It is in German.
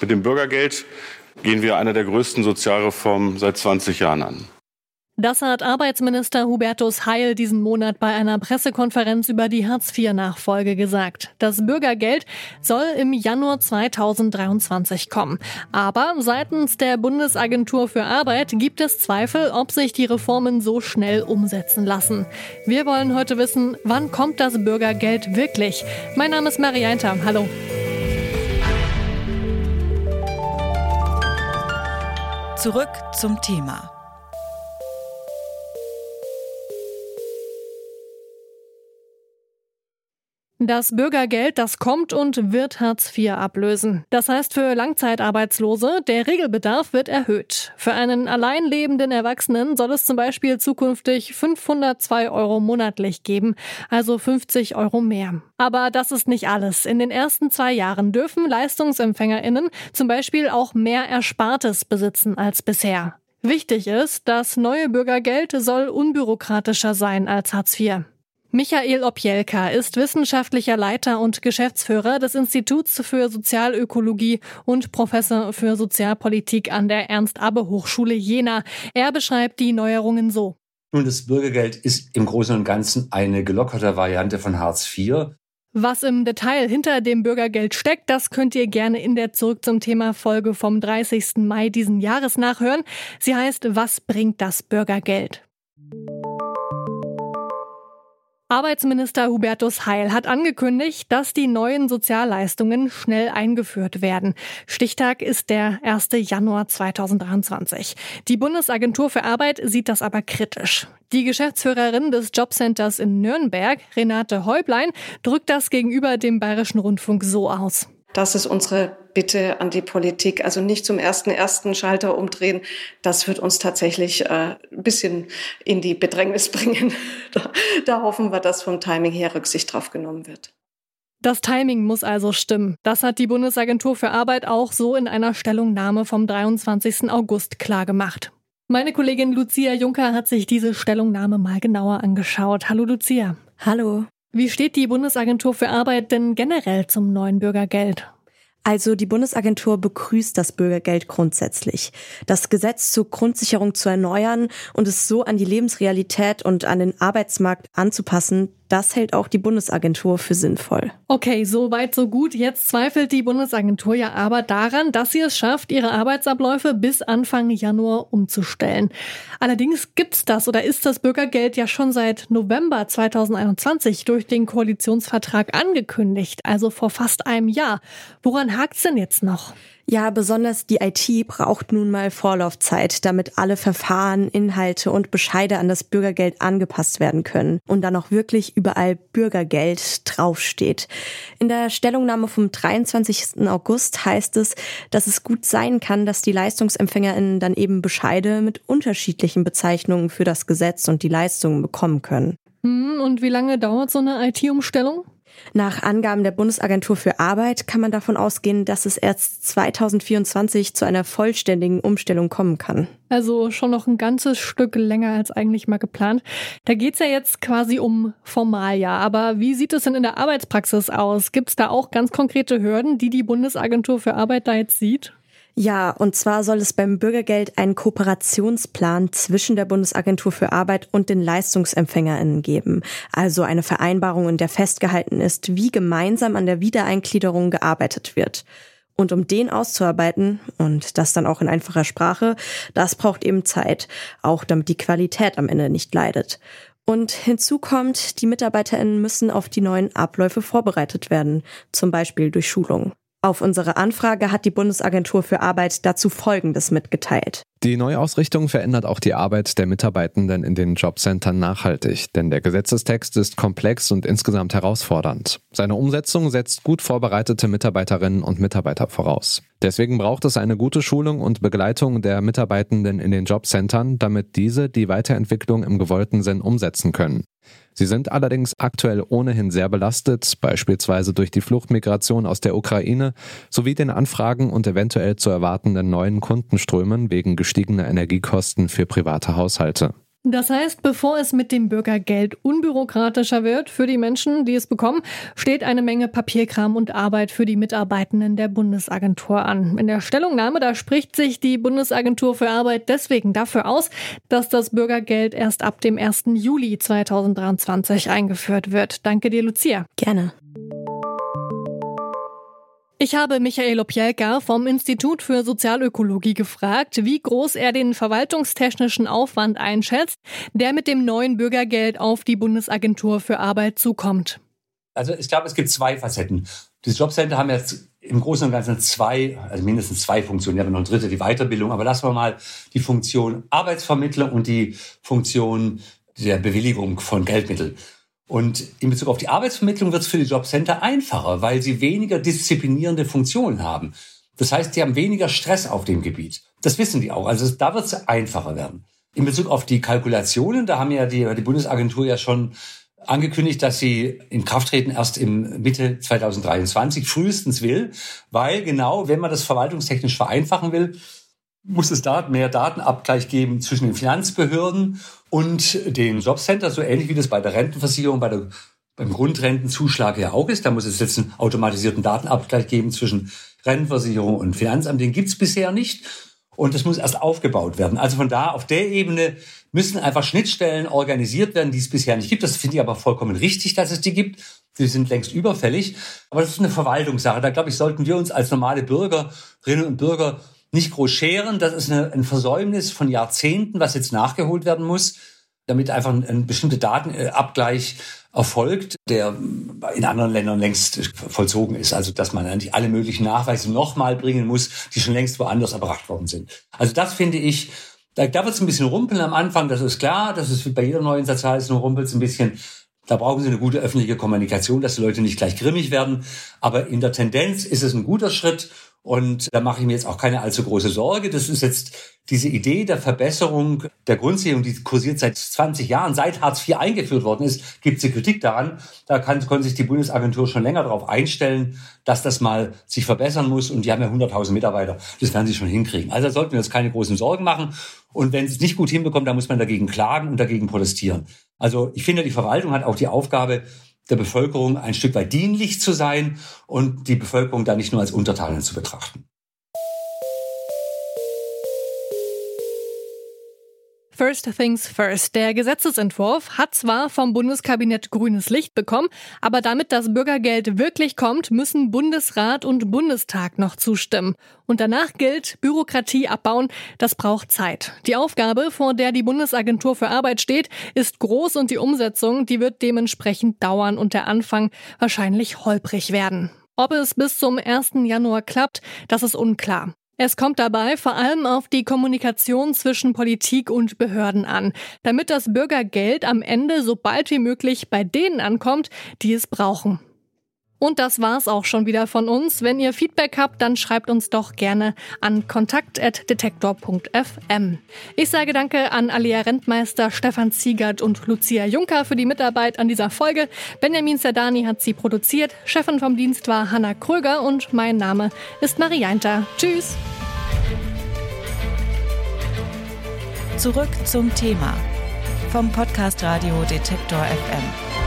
Mit dem Bürgergeld gehen wir eine der größten Sozialreformen seit 20 Jahren an. Das hat Arbeitsminister Hubertus Heil diesen Monat bei einer Pressekonferenz über die Hartz-IV-Nachfolge gesagt. Das Bürgergeld soll im Januar 2023 kommen. Aber seitens der Bundesagentur für Arbeit gibt es Zweifel, ob sich die Reformen so schnell umsetzen lassen. Wir wollen heute wissen, wann kommt das Bürgergeld wirklich? Mein Name ist Marianta. Hallo. Zurück zum Thema. Das Bürgergeld, das kommt und wird Hartz IV ablösen. Das heißt für Langzeitarbeitslose, der Regelbedarf wird erhöht. Für einen allein lebenden Erwachsenen soll es zum Beispiel zukünftig 502 Euro monatlich geben, also 50 Euro mehr. Aber das ist nicht alles. In den ersten zwei Jahren dürfen LeistungsempfängerInnen zum Beispiel auch mehr Erspartes besitzen als bisher. Wichtig ist, das neue Bürgergeld soll unbürokratischer sein als Hartz IV. Michael Opjelka ist wissenschaftlicher Leiter und Geschäftsführer des Instituts für Sozialökologie und Professor für Sozialpolitik an der Ernst-Abbe-Hochschule Jena. Er beschreibt die Neuerungen so. Nun, das Bürgergeld ist im Großen und Ganzen eine gelockerte Variante von Hartz IV. Was im Detail hinter dem Bürgergeld steckt, das könnt ihr gerne in der Zurück zum Thema Folge vom 30. Mai diesen Jahres nachhören. Sie heißt Was bringt das Bürgergeld? Arbeitsminister Hubertus Heil hat angekündigt, dass die neuen Sozialleistungen schnell eingeführt werden. Stichtag ist der 1. Januar 2023. Die Bundesagentur für Arbeit sieht das aber kritisch. Die Geschäftsführerin des Jobcenters in Nürnberg, Renate Häublein, drückt das gegenüber dem Bayerischen Rundfunk so aus. Das ist unsere Bitte an die Politik. Also nicht zum ersten ersten Schalter umdrehen. Das wird uns tatsächlich äh, ein bisschen in die Bedrängnis bringen. da, da hoffen wir, dass vom Timing her Rücksicht drauf genommen wird. Das Timing muss also stimmen. Das hat die Bundesagentur für Arbeit auch so in einer Stellungnahme vom 23. August klargemacht. Meine Kollegin Lucia Juncker hat sich diese Stellungnahme mal genauer angeschaut. Hallo Lucia. Hallo. Wie steht die Bundesagentur für Arbeit denn generell zum neuen Bürgergeld? Also die Bundesagentur begrüßt das Bürgergeld grundsätzlich. Das Gesetz zur Grundsicherung zu erneuern und es so an die Lebensrealität und an den Arbeitsmarkt anzupassen, das hält auch die Bundesagentur für sinnvoll. Okay, so weit, so gut. Jetzt zweifelt die Bundesagentur ja aber daran, dass sie es schafft, ihre Arbeitsabläufe bis Anfang Januar umzustellen. Allerdings gibt's das oder ist das Bürgergeld ja schon seit November 2021 durch den Koalitionsvertrag angekündigt, also vor fast einem Jahr. Woran hakt's denn jetzt noch? Ja, besonders die IT braucht nun mal Vorlaufzeit, damit alle Verfahren, Inhalte und Bescheide an das Bürgergeld angepasst werden können und dann auch wirklich überall Bürgergeld draufsteht. In der Stellungnahme vom 23. August heißt es, dass es gut sein kann, dass die LeistungsempfängerInnen dann eben Bescheide mit unterschiedlichen Bezeichnungen für das Gesetz und die Leistungen bekommen können. Hm, und wie lange dauert so eine IT-Umstellung? Nach Angaben der Bundesagentur für Arbeit kann man davon ausgehen, dass es erst 2024 zu einer vollständigen Umstellung kommen kann. Also schon noch ein ganzes Stück länger als eigentlich mal geplant. Da geht's ja jetzt quasi um Formalia. Aber wie sieht es denn in der Arbeitspraxis aus? Gibt's da auch ganz konkrete Hürden, die die Bundesagentur für Arbeit da jetzt sieht? Ja, und zwar soll es beim Bürgergeld einen Kooperationsplan zwischen der Bundesagentur für Arbeit und den Leistungsempfängerinnen geben. Also eine Vereinbarung, in der festgehalten ist, wie gemeinsam an der Wiedereingliederung gearbeitet wird. Und um den auszuarbeiten, und das dann auch in einfacher Sprache, das braucht eben Zeit, auch damit die Qualität am Ende nicht leidet. Und hinzu kommt, die Mitarbeiterinnen müssen auf die neuen Abläufe vorbereitet werden, zum Beispiel durch Schulungen. Auf unsere Anfrage hat die Bundesagentur für Arbeit dazu Folgendes mitgeteilt. Die Neuausrichtung verändert auch die Arbeit der Mitarbeitenden in den Jobcentern nachhaltig, denn der Gesetzestext ist komplex und insgesamt herausfordernd. Seine Umsetzung setzt gut vorbereitete Mitarbeiterinnen und Mitarbeiter voraus. Deswegen braucht es eine gute Schulung und Begleitung der Mitarbeitenden in den Jobcentern, damit diese die Weiterentwicklung im gewollten Sinn umsetzen können. Sie sind allerdings aktuell ohnehin sehr belastet, beispielsweise durch die Fluchtmigration aus der Ukraine sowie den Anfragen und eventuell zu erwartenden neuen Kundenströmen wegen gestiegener Energiekosten für private Haushalte. Das heißt, bevor es mit dem Bürgergeld unbürokratischer wird für die Menschen, die es bekommen, steht eine Menge Papierkram und Arbeit für die Mitarbeitenden der Bundesagentur an. In der Stellungnahme, da spricht sich die Bundesagentur für Arbeit deswegen dafür aus, dass das Bürgergeld erst ab dem 1. Juli 2023 eingeführt wird. Danke dir, Lucia. Gerne. Ich habe Michael Opielka vom Institut für Sozialökologie gefragt, wie groß er den verwaltungstechnischen Aufwand einschätzt, der mit dem neuen Bürgergeld auf die Bundesagentur für Arbeit zukommt. Also ich glaube, es gibt zwei Facetten. Die Jobcenter haben jetzt im Großen und Ganzen zwei, also mindestens zwei Funktionen. Haben noch eine dritte, die Weiterbildung. Aber lassen wir mal die Funktion Arbeitsvermittler und die Funktion der Bewilligung von Geldmitteln. Und in Bezug auf die Arbeitsvermittlung wird es für die Jobcenter einfacher, weil sie weniger disziplinierende Funktionen haben. Das heißt, die haben weniger Stress auf dem Gebiet. Das wissen die auch. Also da wird es einfacher werden. In Bezug auf die Kalkulationen, da haben ja die, die Bundesagentur ja schon angekündigt, dass sie in Kraft treten erst im Mitte 2023 frühestens will, weil genau, wenn man das verwaltungstechnisch vereinfachen will, muss es da mehr Datenabgleich geben zwischen den Finanzbehörden und den Jobcenter, so ähnlich wie das bei der Rentenversicherung, bei der, beim Grundrentenzuschlag ja auch ist. Da muss es jetzt einen automatisierten Datenabgleich geben zwischen Rentenversicherung und Finanzamt. Den gibt's bisher nicht. Und das muss erst aufgebaut werden. Also von da auf der Ebene müssen einfach Schnittstellen organisiert werden, die es bisher nicht gibt. Das finde ich aber vollkommen richtig, dass es die gibt. Die sind längst überfällig. Aber das ist eine Verwaltungssache. Da glaube ich, sollten wir uns als normale Bürgerinnen und Bürger nicht groß scheren. Das ist eine, ein Versäumnis von Jahrzehnten, was jetzt nachgeholt werden muss, damit einfach ein, ein bestimmter Datenabgleich erfolgt, der in anderen Ländern längst vollzogen ist. Also dass man eigentlich alle möglichen Nachweise nochmal bringen muss, die schon längst woanders erbracht worden sind. Also das finde ich, da, da wird es ein bisschen rumpeln am Anfang, das ist klar, das ist wie bei jeder neuen Sozialleistung rumpelt es ein bisschen. Da brauchen Sie eine gute öffentliche Kommunikation, dass die Leute nicht gleich grimmig werden. Aber in der Tendenz ist es ein guter Schritt und da mache ich mir jetzt auch keine allzu große Sorge. Das ist jetzt diese Idee der Verbesserung der Grundsicherung, die kursiert seit 20 Jahren, seit Hartz IV eingeführt worden ist, gibt es die Kritik daran. Da kann, kann sich die Bundesagentur schon länger darauf einstellen, dass das mal sich verbessern muss. Und die haben ja 100.000 Mitarbeiter. Das werden sie schon hinkriegen. Also sollten wir uns keine großen Sorgen machen. Und wenn es nicht gut hinbekommt, dann muss man dagegen klagen und dagegen protestieren. Also ich finde, die Verwaltung hat auch die Aufgabe, der Bevölkerung ein Stück weit dienlich zu sein und die Bevölkerung da nicht nur als Untertanen zu betrachten. First things first. Der Gesetzesentwurf hat zwar vom Bundeskabinett grünes Licht bekommen, aber damit das Bürgergeld wirklich kommt, müssen Bundesrat und Bundestag noch zustimmen. Und danach gilt, Bürokratie abbauen, das braucht Zeit. Die Aufgabe, vor der die Bundesagentur für Arbeit steht, ist groß und die Umsetzung, die wird dementsprechend dauern und der Anfang wahrscheinlich holprig werden. Ob es bis zum 1. Januar klappt, das ist unklar. Es kommt dabei vor allem auf die Kommunikation zwischen Politik und Behörden an, damit das Bürgergeld am Ende so bald wie möglich bei denen ankommt, die es brauchen. Und das war's auch schon wieder von uns. Wenn ihr Feedback habt, dann schreibt uns doch gerne an kontakt.detektor.fm. Ich sage danke an Alia Rentmeister, Stefan Ziegert und Lucia Juncker für die Mitarbeit an dieser Folge. Benjamin Zerdani hat sie produziert. Chefin vom Dienst war Hanna Kröger und mein Name ist Marianta. Tschüss. Zurück zum Thema vom Podcast Radio Detektor FM.